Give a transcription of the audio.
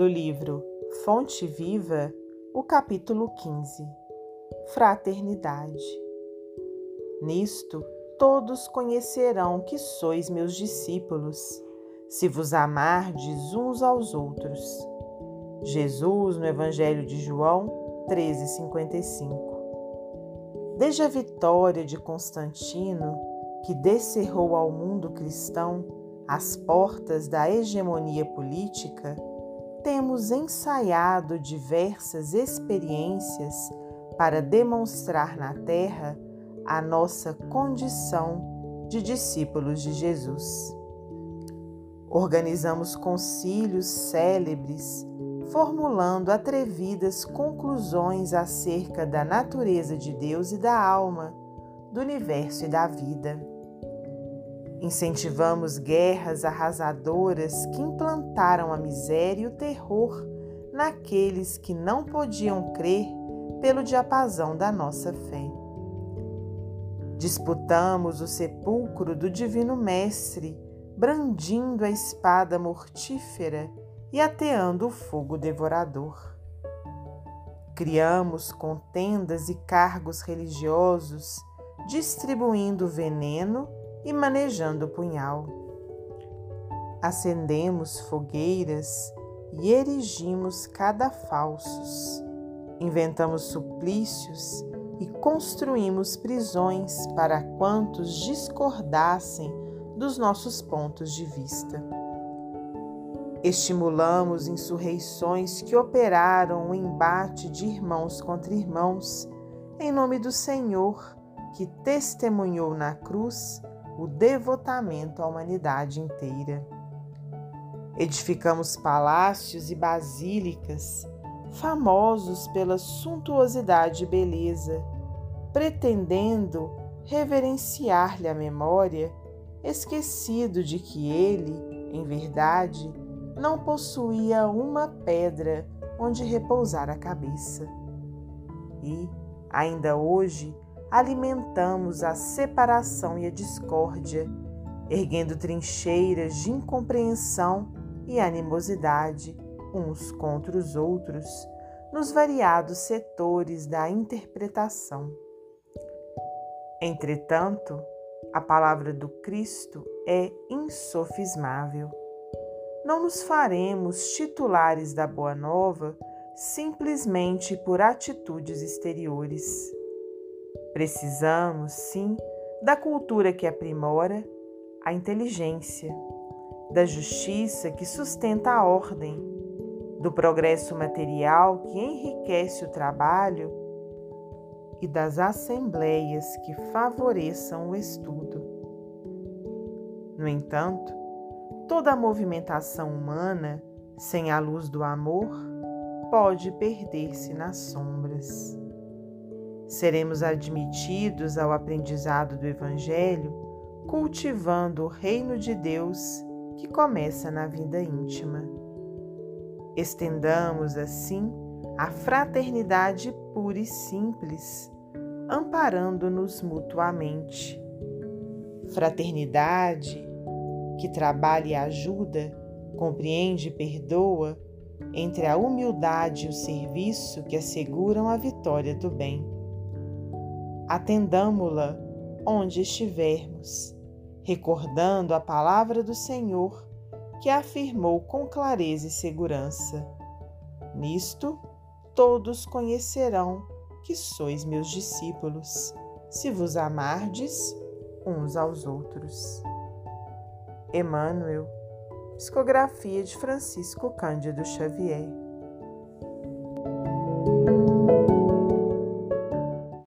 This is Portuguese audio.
do livro Fonte Viva, o capítulo 15 Fraternidade. Nisto todos conhecerão que sois meus discípulos, se vos amardes uns aos outros. Jesus, no Evangelho de João 13,55. Desde a vitória de Constantino, que descerrou ao mundo cristão as portas da hegemonia política, temos ensaiado diversas experiências para demonstrar na Terra a nossa condição de discípulos de Jesus. Organizamos concílios célebres, formulando atrevidas conclusões acerca da natureza de Deus e da alma, do universo e da vida. Incentivamos guerras arrasadoras que implantaram a miséria e o terror naqueles que não podiam crer pelo diapasão da nossa fé. Disputamos o sepulcro do Divino Mestre, brandindo a espada mortífera e ateando o fogo devorador. Criamos contendas e cargos religiosos, distribuindo veneno e manejando o punhal. Acendemos fogueiras e erigimos cadafalsos. Inventamos suplícios e construímos prisões para quantos discordassem dos nossos pontos de vista. Estimulamos insurreições que operaram o embate de irmãos contra irmãos, em nome do Senhor, que testemunhou na cruz o devotamento à humanidade inteira. Edificamos palácios e basílicas, famosos pela suntuosidade e beleza, pretendendo reverenciar-lhe a memória, esquecido de que ele, em verdade, não possuía uma pedra onde repousar a cabeça. E, ainda hoje, alimentamos a separação e a discórdia, erguendo trincheiras de incompreensão e animosidade uns contra os outros nos variados setores da interpretação. Entretanto, a palavra do Cristo é insofismável. Não nos faremos titulares da Boa Nova simplesmente por atitudes exteriores. Precisamos, sim, da cultura que aprimora a inteligência, da justiça que sustenta a ordem, do progresso material que enriquece o trabalho e das assembleias que favoreçam o estudo. No entanto, toda a movimentação humana, sem a luz do amor, pode perder-se nas sombras. Seremos admitidos ao aprendizado do Evangelho cultivando o reino de Deus que começa na vida íntima. Estendamos assim a fraternidade pura e simples, amparando-nos mutuamente. Fraternidade que trabalha e ajuda, compreende e perdoa, entre a humildade e o serviço que asseguram a vitória do bem atendamo-la onde estivermos, recordando a palavra do Senhor que afirmou com clareza e segurança: Nisto todos conhecerão que sois meus discípulos, se vos amardes uns aos outros. Emmanuel, psicografia de Francisco Cândido Xavier.